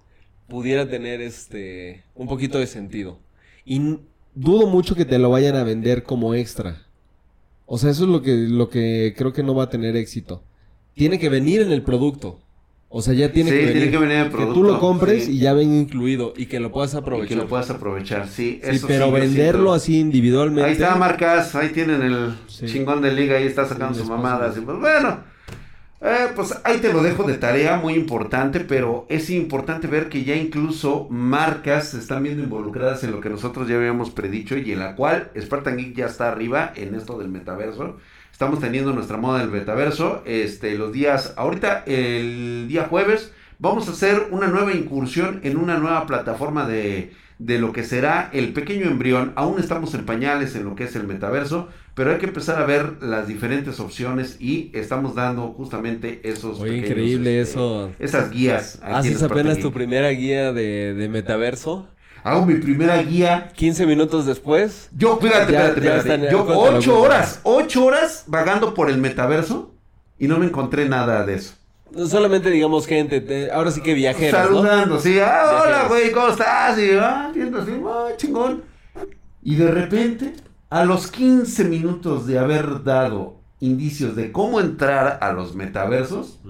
Speaker 2: pudiera tener este un poquito de sentido. Y dudo mucho que te lo vayan a vender como extra. O sea, eso es lo que lo que creo que no va a tener éxito. Tiene que venir en el producto. O sea, ya tiene
Speaker 1: Sí,
Speaker 2: que
Speaker 1: tiene
Speaker 2: venir.
Speaker 1: que venir en el
Speaker 2: Que
Speaker 1: producto,
Speaker 2: tú lo compres
Speaker 1: sí.
Speaker 2: y ya venga incluido y que lo puedas
Speaker 1: Y
Speaker 2: aprovechar.
Speaker 1: que lo puedas aprovechar, sí.
Speaker 2: Sí,
Speaker 1: eso
Speaker 2: pero venderlo así individualmente.
Speaker 1: Ahí está Marcas, ahí tienen el chingón de liga, ahí está sacando sus mamadas.
Speaker 2: paso.
Speaker 1: Y pues bueno, eh, pues ahí te lo dejo de tarea, muy importante, pero es importante ver que ya incluso marcas se están viendo involucradas en lo que nosotros ya habíamos predicho y en la cual Spartan Geek ya está arriba en esto del metaverso. estamos teniendo nuestra moda del metaverso. Este, los días, ahorita el día jueves, vamos a hacer una nueva incursión en una nueva plataforma de, de lo que será el pequeño embrión. Aún estamos en pañales en lo que es el metaverso, pero hay que empezar a ver las diferentes opciones y estamos dando justamente esos.
Speaker 2: Increíble
Speaker 1: este,
Speaker 2: eso.
Speaker 1: Esas guías.
Speaker 2: ¿Haces apenas tu primera guía de, de metaverso?
Speaker 1: Hago mi primera guía.
Speaker 2: 15 minutos después.
Speaker 1: Yo, fíjate, espérate, espérate. Yo, ocho horas, ocho horas vagando por el metaverso y no me encontré nada de eso.
Speaker 2: Solamente digamos gente, ahora sí que viajeros,
Speaker 1: Saludando, sí. Ah, hola, güey, ¿cómo estás? Y, ah, viendo así, ah, chingón. Y de repente, a los 15 minutos de haber dado indicios de cómo entrar a los metaversos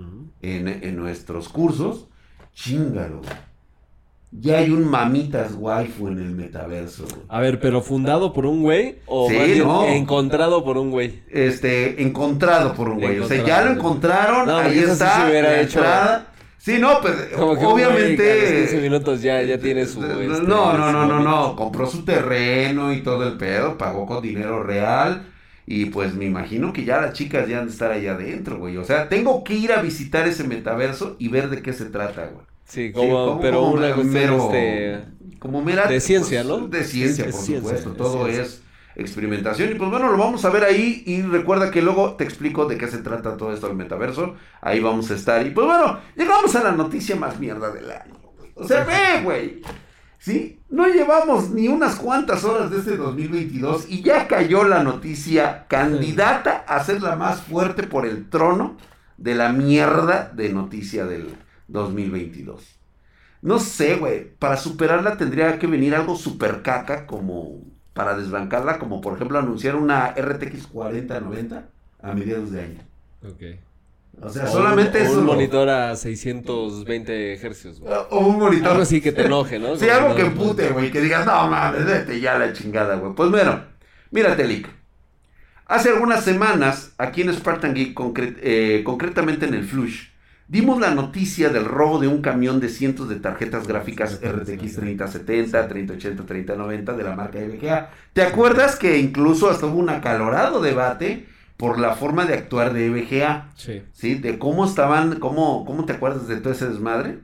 Speaker 1: en, en nuestros cursos, chingalo, ya hay un mamitas waifu en el metaverso.
Speaker 2: A ver, pero fundado por un güey o encontrado por un güey.
Speaker 1: Este, encontrado por un güey. O sea, ya lo encontraron, ahí está. Sí, la hecho, sí, no, pues obviamente.
Speaker 2: 15 minutos ya, ya tiene su.
Speaker 1: Este, no, no, no, no, no. Compró su terreno y todo el pedo, pagó con dinero real. Y pues me imagino que ya las chicas ya han de estar allá adentro, güey. O sea, tengo que ir a visitar ese metaverso y ver de qué se trata, güey.
Speaker 2: Sí, como, pero una este,
Speaker 1: como mera,
Speaker 2: de ciencia, ¿no?
Speaker 1: De ciencia, por supuesto. Todo es experimentación. Y pues bueno, lo vamos a ver ahí. Y recuerda que luego te explico de qué se trata todo esto del metaverso. Ahí vamos a estar. Y pues bueno, llegamos a la noticia más mierda del año. O sea, ve, güey. ¿Sí? No llevamos ni unas cuantas horas de este 2022 y ya cayó la noticia candidata a ser la más fuerte por el trono de la mierda de noticia del, 2022. No sé, güey. Para superarla tendría que venir algo super caca como para desbancarla, como por ejemplo anunciar una RTX 4090 a mediados de año.
Speaker 2: Ok.
Speaker 1: O sea, solamente
Speaker 2: un,
Speaker 1: eso.
Speaker 2: Un monitor a 620 Hz,
Speaker 1: güey. O un monitor.
Speaker 2: Algo así que te enoje, ¿no?
Speaker 1: sí, algo que pute, güey. Que digas, no mames, vete ya la chingada, güey. Pues bueno, mírate, Lick. Hace algunas semanas, aquí en Spartan Geek, eh, concretamente en el Flush, Dimos la noticia del robo de un camión de cientos de tarjetas gráficas RTX 3070, 3080, 3090 de la marca EVGA. ¿Te acuerdas que incluso hasta hubo un acalorado debate por la forma de actuar de EVGA?
Speaker 2: Sí.
Speaker 1: ¿Sí? De cómo estaban, cómo, cómo te acuerdas de todo ese desmadre.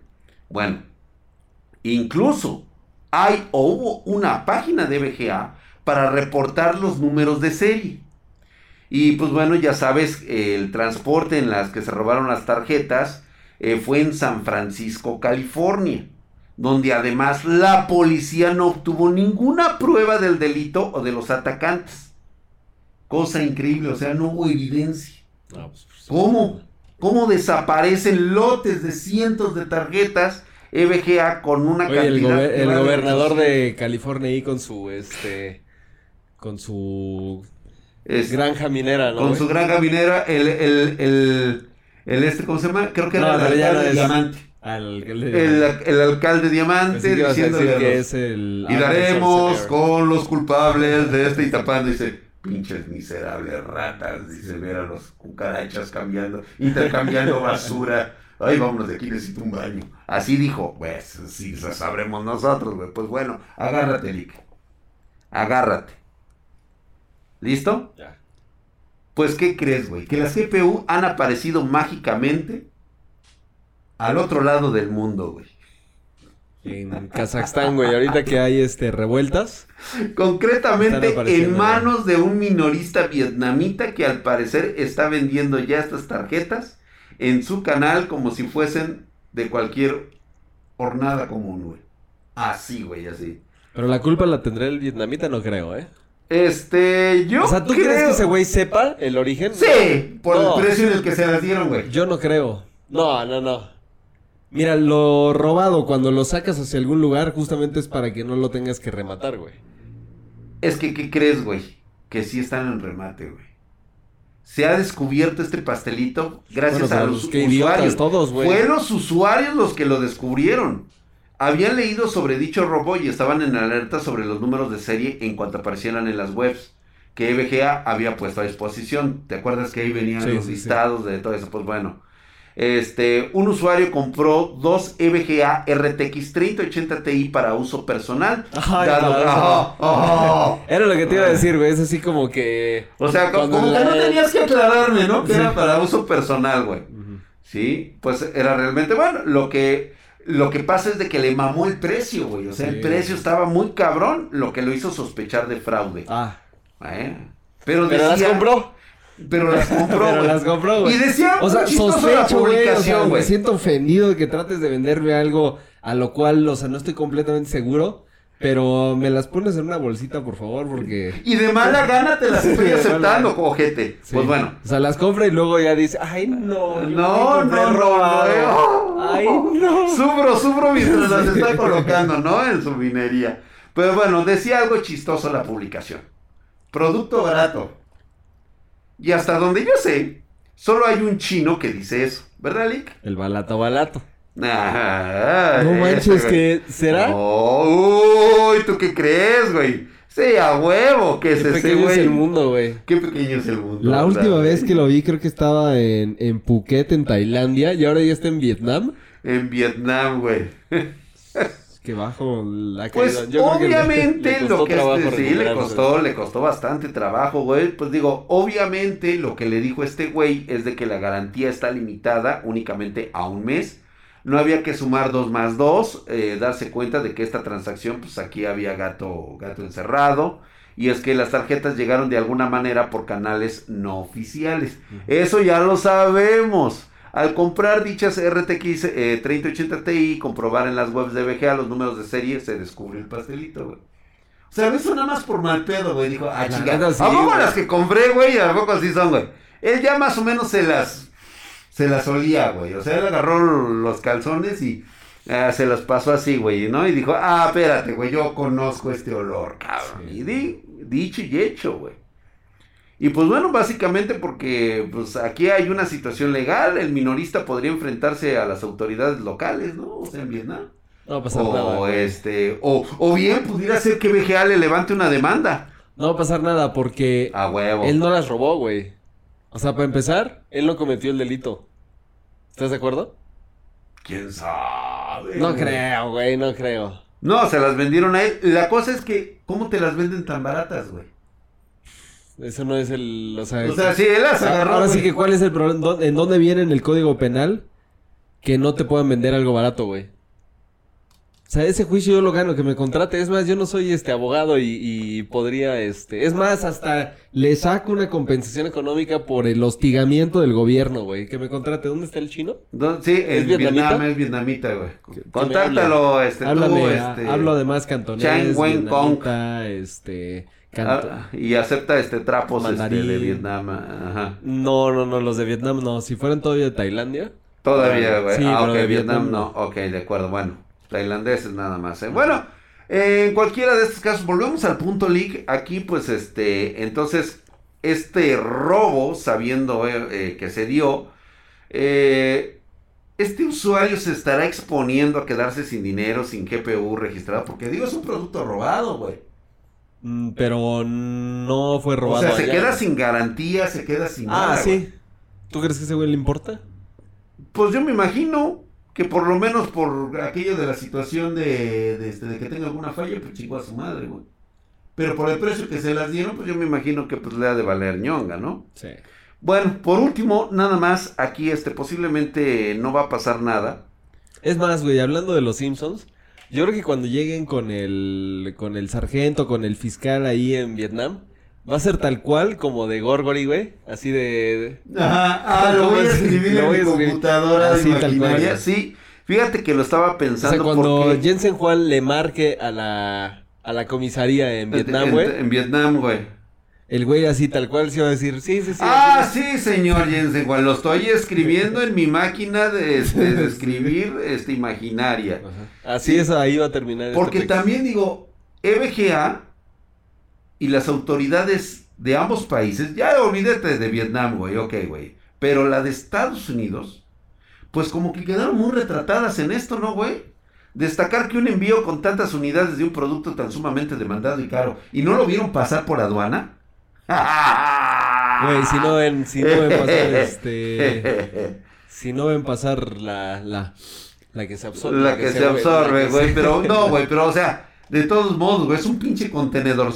Speaker 1: Bueno, incluso hay o hubo una página de EVGA para reportar los números de serie. Y pues bueno, ya sabes, el transporte en las que se robaron las tarjetas eh, fue en San Francisco, California, donde además la policía no obtuvo ninguna prueba del delito o de los atacantes. Cosa increíble, o sea, no hubo evidencia. Pues, pues, ¿Cómo? ¿Cómo desaparecen lotes de cientos de tarjetas EVGA con una
Speaker 2: cantidad... El, el gobernador de California ahí con su, este, con su
Speaker 1: es,
Speaker 2: granja minera, ¿no?
Speaker 1: Con su granja minera, el, el, el, el, este, ¿cómo se llama? Creo que era el alcalde Diamante. el, alcalde Diamante diciéndole
Speaker 2: que es el,
Speaker 1: y daremos con los culpables de este y tapando dice pinches miserables ratas dice ver a los cucarachas cambiando intercambiando basura. Ay vámonos de aquí necesito un baño así dijo pues si sabremos nosotros güey. Pues bueno agárrate Lick. Agárrate ¿Listo? Ya. Pues, ¿qué crees, güey? Que las GPU han aparecido mágicamente al otro lado del mundo, güey.
Speaker 2: En Kazajstán, güey, ahorita que hay este revueltas.
Speaker 1: Concretamente en manos de un minorista vietnamita que al parecer está vendiendo ya estas tarjetas en su canal como si fuesen de cualquier hornada común, güey. Así, güey, así.
Speaker 2: Pero la culpa la tendrá el vietnamita, no creo, ¿eh?
Speaker 1: Este, yo.
Speaker 2: O sea, ¿tú crees que ese güey sepa el origen?
Speaker 1: Sí, por el precio en el que se las dieron, güey.
Speaker 2: Yo no creo. No, no, no. Mira, lo robado, cuando lo sacas hacia algún lugar, justamente es para que no lo tengas que rematar, güey.
Speaker 1: Es que, ¿qué crees, güey? Que sí están en remate, güey. Se ha descubierto este pastelito gracias a los usuarios.
Speaker 2: todos, güey.
Speaker 1: Fueron los usuarios los que lo descubrieron habían leído sobre dicho robo y estaban en alerta sobre los números de serie en cuanto aparecieran en las webs que EVGA había puesto a disposición. ¿Te acuerdas que ahí venían los listados de todo eso? Pues bueno, Este, un usuario compró dos EVGA RTX 3080 Ti para uso personal.
Speaker 2: Ay,
Speaker 1: dado-
Speaker 2: para
Speaker 1: Ajá, ajá.
Speaker 2: Era lo que te iba a decir, güey. Es así como que.
Speaker 1: O sea, como que no tenías que aclararme, ¿no? Que era para uso personal, güey. Sí, pues era realmente bueno. Lo que, lo que pasa es de que le mamó el precio, güey. O sea, el precio estaba muy cabrón, lo que lo hizo sospechar de fraude.
Speaker 2: Ah.
Speaker 1: Bueno, pero,
Speaker 2: Pero las
Speaker 1: decía-
Speaker 2: compró.
Speaker 1: Pero las compró,
Speaker 2: Pero las compró, güey.
Speaker 1: Y decía
Speaker 2: O sea, sospecho, güey. O sea, me siento ofendido de que trates de venderme algo a lo cual, o sea, no estoy completamente seguro. Pero me las pones en una bolsita, por favor, porque.
Speaker 1: Y de mala gana te las estoy aceptando,
Speaker 2: gana.
Speaker 1: ojete.
Speaker 2: Sí.
Speaker 1: Pues bueno.
Speaker 2: O sea, las compra y luego ya dice, ay, no.
Speaker 1: No, no, no,
Speaker 2: robado".
Speaker 1: no.
Speaker 2: Ay, no.
Speaker 1: Sufro, sufro mientras las está colocando, ¿no? En su minería. Pero bueno, decía algo chistoso la publicación. Producto barato. Y hasta donde yo sé, solo hay un chino que dice eso. ¿Verdad, Lick?
Speaker 2: El balato, balato.
Speaker 1: Ah,
Speaker 2: No
Speaker 1: ese,
Speaker 2: manches,
Speaker 1: güey.
Speaker 2: que será.
Speaker 1: No, uy, ¿tú qué crees, güey? Sí, a huevo, que es
Speaker 2: Qué
Speaker 1: ese,
Speaker 2: pequeño es
Speaker 1: güey.
Speaker 2: el mundo, güey.
Speaker 1: Qué pequeño es el mundo.
Speaker 2: La
Speaker 1: ¿verdad,
Speaker 2: última
Speaker 1: güey?
Speaker 2: vez que lo vi creo que estaba en, en Phuket, en Tailandia, y ahora ya está en Vietnam.
Speaker 1: En Vietnam, güey.
Speaker 2: Que bajo la
Speaker 1: Pues.
Speaker 2: Yo creo que le-
Speaker 1: obviamente
Speaker 2: le
Speaker 1: lo que sí le costó, le costó bastante trabajo, güey. Pues digo, obviamente lo que le dijo este güey es de que la garantía está limitada únicamente a un mes. No había que sumar dos más dos, eh, darse cuenta de que esta transacción, pues aquí había gato, gato encerrado. Y es que las tarjetas llegaron de alguna manera por canales no oficiales. Eso ya lo sabemos. Al comprar dichas RTX eh, 3080 Ti y comprobar en las webs de VGA los números de serie, se descubre el pastelito, güey. O sea, eso nada más por mal pedo, güey. Dijo, ah,
Speaker 2: neta, sí,
Speaker 1: ¿A poco las que compré, güey? ¿A poco así son, güey? Él ya más o menos se las, se las olía, güey. O sea, él agarró los calzones y ah, se los pasó así, güey, ¿no? Y dijo, ah, espérate, güey, yo conozco este olor, cabrón.
Speaker 2: Sí.
Speaker 1: Y di- dicho y hecho, güey. Y pues bueno, básicamente porque pues aquí hay una situación legal, el minorista podría enfrentarse a las autoridades locales, ¿no? O sea, en Vietnam.
Speaker 2: No va a pasar
Speaker 1: O
Speaker 2: nada. güey.
Speaker 1: este, o, o bien pudiera ser que VGA le levante una demanda.
Speaker 2: No va a pasar nada porque
Speaker 1: A huevo.
Speaker 2: él no las robó, güey. O sea, para empezar, él no cometió el delito. ¿Estás de acuerdo?
Speaker 1: ¿Quién sabe?
Speaker 2: No
Speaker 1: güey?
Speaker 2: creo, güey, no creo.
Speaker 1: No, se las vendieron a él. La cosa es que, ¿cómo te las venden tan baratas, güey?
Speaker 2: Eso no es el. O sea,
Speaker 1: O sea, sí, él las agarró.
Speaker 2: ahora sí que, ¿cuál es el problema? ¿Dó- ¿En dónde viene en el código penal que no te puedan vender algo barato, güey? O sea, ese juicio yo lo gano, que me contrate. Es más, yo no soy este abogado y, y podría, este. Es más, hasta le saco una compensación económica por el hostigamiento del gobierno, güey. Que me contrate. ¿Dónde está el chino?
Speaker 1: No, sí,
Speaker 2: ¿Es
Speaker 1: en
Speaker 2: vietnamita?
Speaker 1: Vietnam es vietnamita, güey. Contáctalo, este,
Speaker 2: Háblame,
Speaker 1: tú, este.
Speaker 2: hablo además cantonés,
Speaker 1: Chang Wen Kong.
Speaker 2: este,
Speaker 1: ah, y acepta este trapos este,
Speaker 2: Mandarín.
Speaker 1: de Vietnam. Ajá.
Speaker 2: No, no, no, los de Vietnam no. Si fueran todavía de Tailandia.
Speaker 1: Todavía, güey.
Speaker 2: Sí,
Speaker 1: ah,
Speaker 2: pero
Speaker 1: ok,
Speaker 2: de
Speaker 1: Vietnam,
Speaker 2: Vietnam
Speaker 1: no. Ok, de acuerdo. Bueno, tailandeses nada más. ¿eh? Bueno, en cualquiera de estos casos, volvemos al punto league. Aquí, pues, este, entonces, este robo, sabiendo eh, eh, que se dio, eh, este usuario se estará exponiendo a quedarse sin dinero, sin GPU registrado, porque digo, es un producto robado, güey.
Speaker 2: Mm, Pero no fue
Speaker 1: O
Speaker 2: robado.
Speaker 1: sea, se
Speaker 2: allá.
Speaker 1: queda sin garantía, se queda sin
Speaker 2: Ah,
Speaker 1: nada, güey.
Speaker 2: sí. ¿Tú crees que ese güey le importa?
Speaker 1: Pues yo me imagino que por lo menos por aquello de la situación de, de, este, de que tenga alguna falla, pues chingó a su madre, güey. Pero por el precio que se las dieron, pues yo me imagino que pues le ha de valer ñonga, ¿no?
Speaker 2: Sí.
Speaker 1: Bueno, por último, nada más, aquí este posiblemente no va a pasar nada.
Speaker 2: Es más, güey, hablando de los Simpsons, yo creo que cuando lleguen con el con el sargento, con el fiscal ahí en Vietnam, va a ser tal cual como de Gorgory, güey, así de,
Speaker 1: Ajá, ah, lo voy a escribir en mi computadora
Speaker 2: Así,
Speaker 1: de
Speaker 2: tal cual.
Speaker 1: Sí, fíjate que lo estaba
Speaker 2: O
Speaker 1: pensando
Speaker 2: sea, cuando
Speaker 1: porque...
Speaker 2: Jensen Juan le marque a la a la comisaría en Vietnam,
Speaker 1: en-
Speaker 2: güey,
Speaker 1: En, Vietnam, güey.
Speaker 2: El güey así tal cual se va a decir, sí, sí, sí.
Speaker 1: Ah, sí, señor Jensen, Juan, lo estoy escribiendo en mi máquina de, este, de escribir este, imaginaria.
Speaker 2: es". Ajá. Así es, ahí va a terminar. este
Speaker 1: Porque también digo, EBGA y las autoridades de ambos países, ya olvídate de Vietnam, güey, ok, güey, pero la de Estados Unidos, pues como que quedaron muy retratadas en esto, ¿no, güey? Destacar que un envío con tantas unidades de un producto tan sumamente demandado y caro, y no lo vieron pasar por aduana.
Speaker 2: Güey, si no ven, si no ven pasar este... Si no ven pasar la, la, la que se absorbe.
Speaker 1: La que se absorbe, güey. Pero no, güey, pero o sea, de todos modos, güey, es un pinche contenedor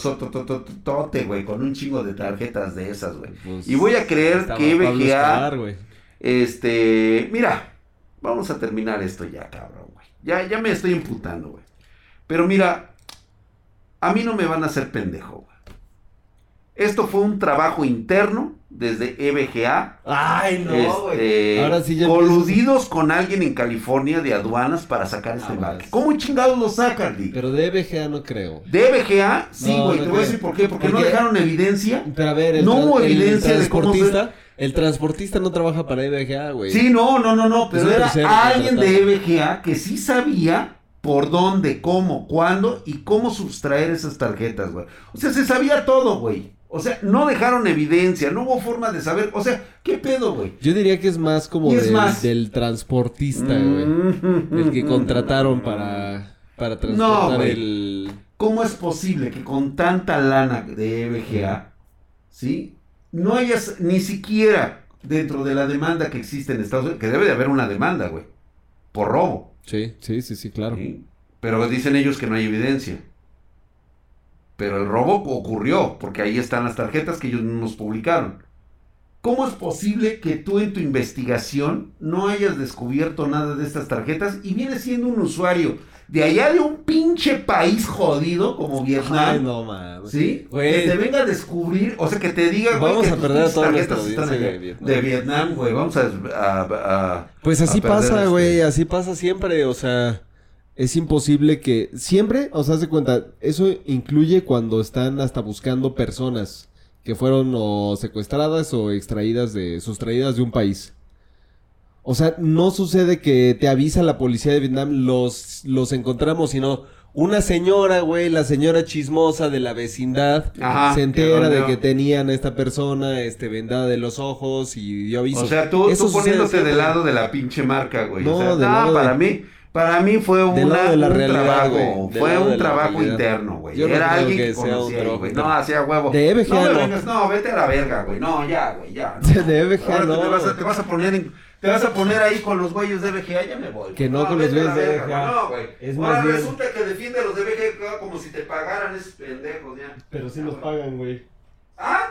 Speaker 1: tote, güey, con un chingo de tarjetas de esas, güey.
Speaker 2: Pues,
Speaker 1: y voy a creer que BGA, este, mira, vamos a terminar esto ya, cabrón, güey. Ya, ya me estoy imputando, güey. Pero mira, a mí no me van a hacer pendejo, güey. Esto fue un trabajo interno desde E EBGA.
Speaker 2: Ay,
Speaker 1: este,
Speaker 2: Ahora sí ya
Speaker 1: coludidos con alguien en California de aduanas para sacar este
Speaker 2: Ah,
Speaker 1: embarque. ¿Cómo chingados lo sacan, Di?
Speaker 2: Pero de EBGA no creo.
Speaker 1: De EBGA, sí,
Speaker 2: No,
Speaker 1: güey,
Speaker 2: no
Speaker 1: te voy a decir por qué, porque, no dejaron evidencia.
Speaker 2: Pero a ver, el,
Speaker 1: No hubo
Speaker 2: el
Speaker 1: evidencia de cómo
Speaker 2: transportista, el transportista no trabaja para EBGA, güey.
Speaker 1: Sí, no, no, no, no, pero era
Speaker 2: tercero
Speaker 1: alguien de. EBGA que sí sabía por dónde, cómo, cuándo y cómo sustraer esas tarjetas, güey. O sea, se sabía todo, güey. O sea, no dejaron evidencia, no hubo forma de saber. O sea, ¿qué pedo, güey?
Speaker 2: Yo diría que es más como del,
Speaker 1: más-
Speaker 2: del transportista, güey.
Speaker 1: Mm.
Speaker 2: El que contrataron para, para transportar
Speaker 1: güey.
Speaker 2: el...
Speaker 1: ¿Cómo es posible que con tanta lana de EBGA, ¿sí? No hayas ni siquiera dentro de la demanda que existe en Estados Unidos, que debe de haber una demanda, güey, por robo.
Speaker 2: Sí, sí, sí, sí, claro.
Speaker 1: ¿sí? Pero dicen ellos que no hay evidencia. Pero el robo ocurrió, porque ahí están las tarjetas que ellos nos publicaron. ¿Cómo es posible que tú en tu investigación no hayas descubierto nada de estas tarjetas y vienes siendo un usuario de allá de un pinche país jodido como Vietnam?
Speaker 2: Ay, no mames.
Speaker 1: ¿Sí?
Speaker 2: Güey.
Speaker 1: Que te venga a descubrir, o sea, que te diga, güey,
Speaker 2: Vamos
Speaker 1: que
Speaker 2: a
Speaker 1: tus
Speaker 2: perder a toda
Speaker 1: tarjetas están allá.
Speaker 2: de Vietnam.
Speaker 1: De Vietnam, güey. Vamos a, a- a-
Speaker 2: Pues así
Speaker 1: a
Speaker 2: pasa,
Speaker 1: este,
Speaker 2: güey, así pasa siempre, o sea, es imposible que siempre, o sea, de cuenta, eso incluye cuando están hasta buscando personas que fueron o secuestradas o extraídas de, sustraídas de un país. O sea, no sucede que te avisa la policía de Vietnam, los, los encontramos, sino una señora, güey, la señora chismosa de la vecindad,
Speaker 1: Ajá,
Speaker 2: se entera de que tenían a esta persona, este, vendada de los ojos y dio aviso.
Speaker 1: O sea, tú, tú poniéndote del lado de la pinche marca, güey.
Speaker 2: No,
Speaker 1: o sea,
Speaker 2: del
Speaker 1: no,
Speaker 2: lado
Speaker 1: para
Speaker 2: de-
Speaker 1: mí, para mí fue una,
Speaker 2: lado de la
Speaker 1: un
Speaker 2: realidad,
Speaker 1: trabajo, fue un trabajo
Speaker 2: realidad.
Speaker 1: interno, güey.
Speaker 2: No
Speaker 1: Era alguien
Speaker 2: que
Speaker 1: que, conocía güey. No, hacía huevo.
Speaker 2: De EBGA
Speaker 1: no, me
Speaker 2: no.
Speaker 1: vengas, no, vete a la verga, güey. No, ya, güey, ya.
Speaker 2: De EBGA
Speaker 1: Ahora
Speaker 2: no.
Speaker 1: te, vas a, te vas a poner en- te vas a poner ahí con los güeyes de EBGA, ya me voy.
Speaker 2: Que no con los
Speaker 1: vete a la
Speaker 2: güeyes de
Speaker 1: verga,
Speaker 2: EBGA.
Speaker 1: No, güey.
Speaker 2: Es
Speaker 1: Ahora
Speaker 2: más bien-
Speaker 1: resulta que defiende a los de EBGA como si te pagaran esos pendejos, ya.
Speaker 2: Pero sí
Speaker 1: güey.
Speaker 2: pagan, güey.
Speaker 1: ¿Ah?